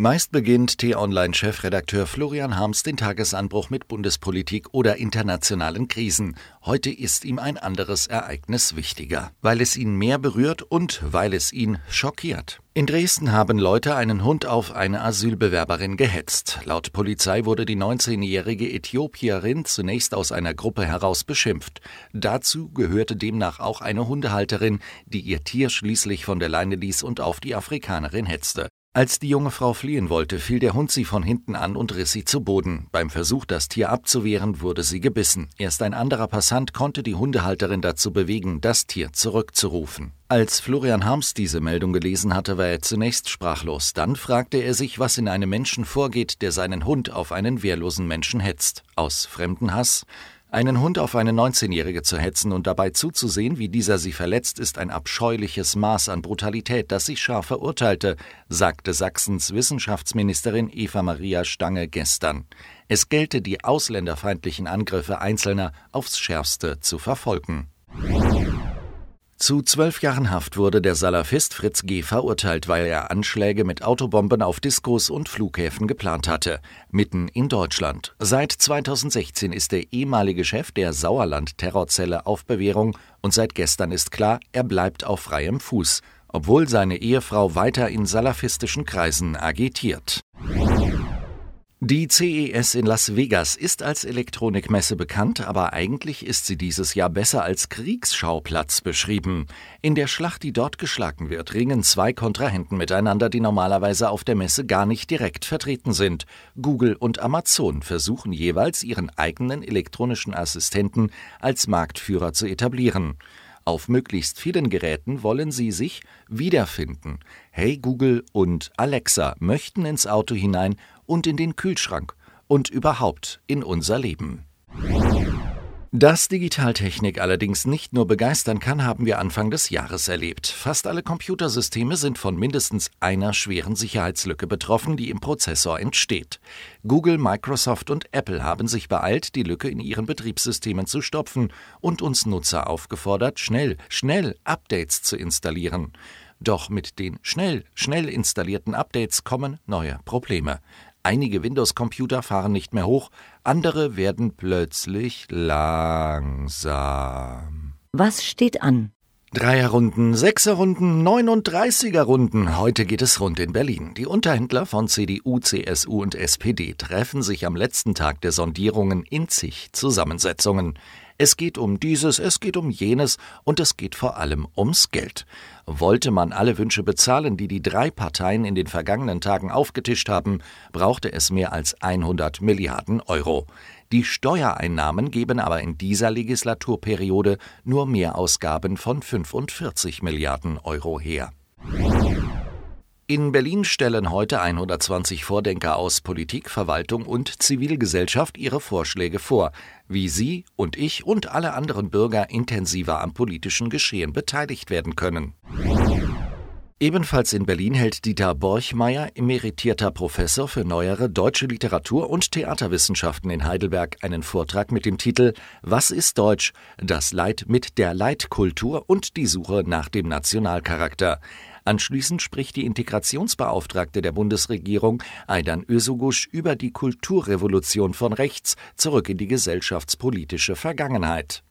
Meist beginnt T-Online-Chefredakteur Florian Harms den Tagesanbruch mit Bundespolitik oder internationalen Krisen. Heute ist ihm ein anderes Ereignis wichtiger, weil es ihn mehr berührt und weil es ihn schockiert. In Dresden haben Leute einen Hund auf eine Asylbewerberin gehetzt. Laut Polizei wurde die 19-jährige Äthiopierin zunächst aus einer Gruppe heraus beschimpft. Dazu gehörte demnach auch eine Hundehalterin, die ihr Tier schließlich von der Leine ließ und auf die Afrikanerin hetzte. Als die junge Frau fliehen wollte, fiel der Hund sie von hinten an und riss sie zu Boden. Beim Versuch, das Tier abzuwehren, wurde sie gebissen. Erst ein anderer Passant konnte die Hundehalterin dazu bewegen, das Tier zurückzurufen. Als Florian Harms diese Meldung gelesen hatte, war er zunächst sprachlos. Dann fragte er sich, was in einem Menschen vorgeht, der seinen Hund auf einen wehrlosen Menschen hetzt. Aus Fremdenhass? Einen Hund auf eine 19-Jährige zu hetzen und dabei zuzusehen, wie dieser sie verletzt, ist ein abscheuliches Maß an Brutalität, das ich scharf verurteilte, sagte Sachsens Wissenschaftsministerin Eva Maria Stange gestern. Es gelte, die ausländerfeindlichen Angriffe Einzelner aufs schärfste zu verfolgen. Zu zwölf Jahren Haft wurde der Salafist Fritz G. verurteilt, weil er Anschläge mit Autobomben auf Diskos und Flughäfen geplant hatte. Mitten in Deutschland. Seit 2016 ist der ehemalige Chef der Sauerland-Terrorzelle auf Bewährung und seit gestern ist klar, er bleibt auf freiem Fuß, obwohl seine Ehefrau weiter in salafistischen Kreisen agitiert. Die CES in Las Vegas ist als Elektronikmesse bekannt, aber eigentlich ist sie dieses Jahr besser als Kriegsschauplatz beschrieben. In der Schlacht, die dort geschlagen wird, ringen zwei Kontrahenten miteinander, die normalerweise auf der Messe gar nicht direkt vertreten sind. Google und Amazon versuchen jeweils ihren eigenen elektronischen Assistenten als Marktführer zu etablieren. Auf möglichst vielen Geräten wollen sie sich wiederfinden. Hey Google und Alexa möchten ins Auto hinein und in den Kühlschrank und überhaupt in unser Leben. Dass Digitaltechnik allerdings nicht nur begeistern kann, haben wir Anfang des Jahres erlebt. Fast alle Computersysteme sind von mindestens einer schweren Sicherheitslücke betroffen, die im Prozessor entsteht. Google, Microsoft und Apple haben sich beeilt, die Lücke in ihren Betriebssystemen zu stopfen und uns Nutzer aufgefordert, schnell, schnell Updates zu installieren. Doch mit den schnell, schnell installierten Updates kommen neue Probleme. Einige Windows-Computer fahren nicht mehr hoch, andere werden plötzlich langsam. Was steht an? Dreierrunden, Sechserrunden, 39er Runden. Heute geht es rund in Berlin. Die Unterhändler von CDU, CSU und SPD treffen sich am letzten Tag der Sondierungen in zig Zusammensetzungen. Es geht um dieses, es geht um jenes und es geht vor allem ums Geld. Wollte man alle Wünsche bezahlen, die die drei Parteien in den vergangenen Tagen aufgetischt haben, brauchte es mehr als 100 Milliarden Euro. Die Steuereinnahmen geben aber in dieser Legislaturperiode nur Mehrausgaben von 45 Milliarden Euro her. In Berlin stellen heute 120 Vordenker aus Politik, Verwaltung und Zivilgesellschaft ihre Vorschläge vor, wie sie und ich und alle anderen Bürger intensiver am politischen Geschehen beteiligt werden können. Ebenfalls in Berlin hält Dieter Borchmeier, emeritierter Professor für neuere deutsche Literatur und Theaterwissenschaften in Heidelberg, einen Vortrag mit dem Titel Was ist Deutsch? Das Leid mit der Leitkultur und die Suche nach dem Nationalcharakter. Anschließend spricht die Integrationsbeauftragte der Bundesregierung, Aidan Ösugusch, über die Kulturrevolution von rechts zurück in die gesellschaftspolitische Vergangenheit.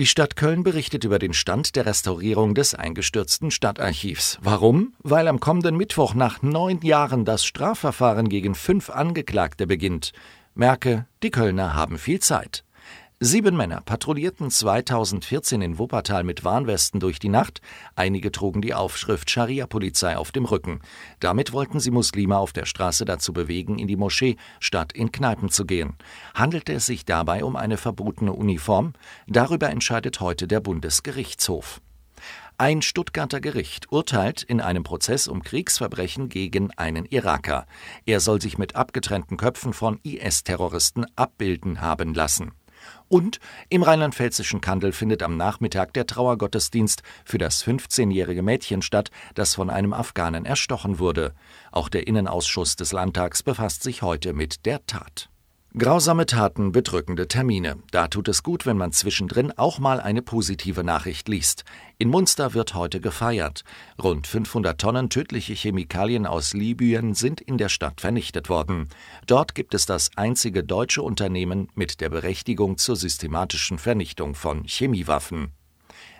Die Stadt Köln berichtet über den Stand der Restaurierung des eingestürzten Stadtarchivs. Warum? Weil am kommenden Mittwoch nach neun Jahren das Strafverfahren gegen fünf Angeklagte beginnt. Merke, die Kölner haben viel Zeit. Sieben Männer patrouillierten 2014 in Wuppertal mit Warnwesten durch die Nacht. Einige trugen die Aufschrift Scharia-Polizei auf dem Rücken. Damit wollten sie Muslime auf der Straße dazu bewegen, in die Moschee statt in Kneipen zu gehen. Handelte es sich dabei um eine verbotene Uniform? Darüber entscheidet heute der Bundesgerichtshof. Ein Stuttgarter Gericht urteilt in einem Prozess um Kriegsverbrechen gegen einen Iraker. Er soll sich mit abgetrennten Köpfen von IS-Terroristen abbilden haben lassen. Und im rheinland-pfälzischen Kandel findet am Nachmittag der Trauergottesdienst für das 15-jährige Mädchen statt, das von einem Afghanen erstochen wurde. Auch der Innenausschuss des Landtags befasst sich heute mit der Tat. Grausame Taten, bedrückende Termine. Da tut es gut, wenn man zwischendrin auch mal eine positive Nachricht liest. In Munster wird heute gefeiert. Rund 500 Tonnen tödliche Chemikalien aus Libyen sind in der Stadt vernichtet worden. Dort gibt es das einzige deutsche Unternehmen mit der Berechtigung zur systematischen Vernichtung von Chemiewaffen.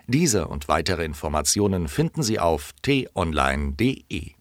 Diese und weitere Informationen finden Sie auf t-online.de.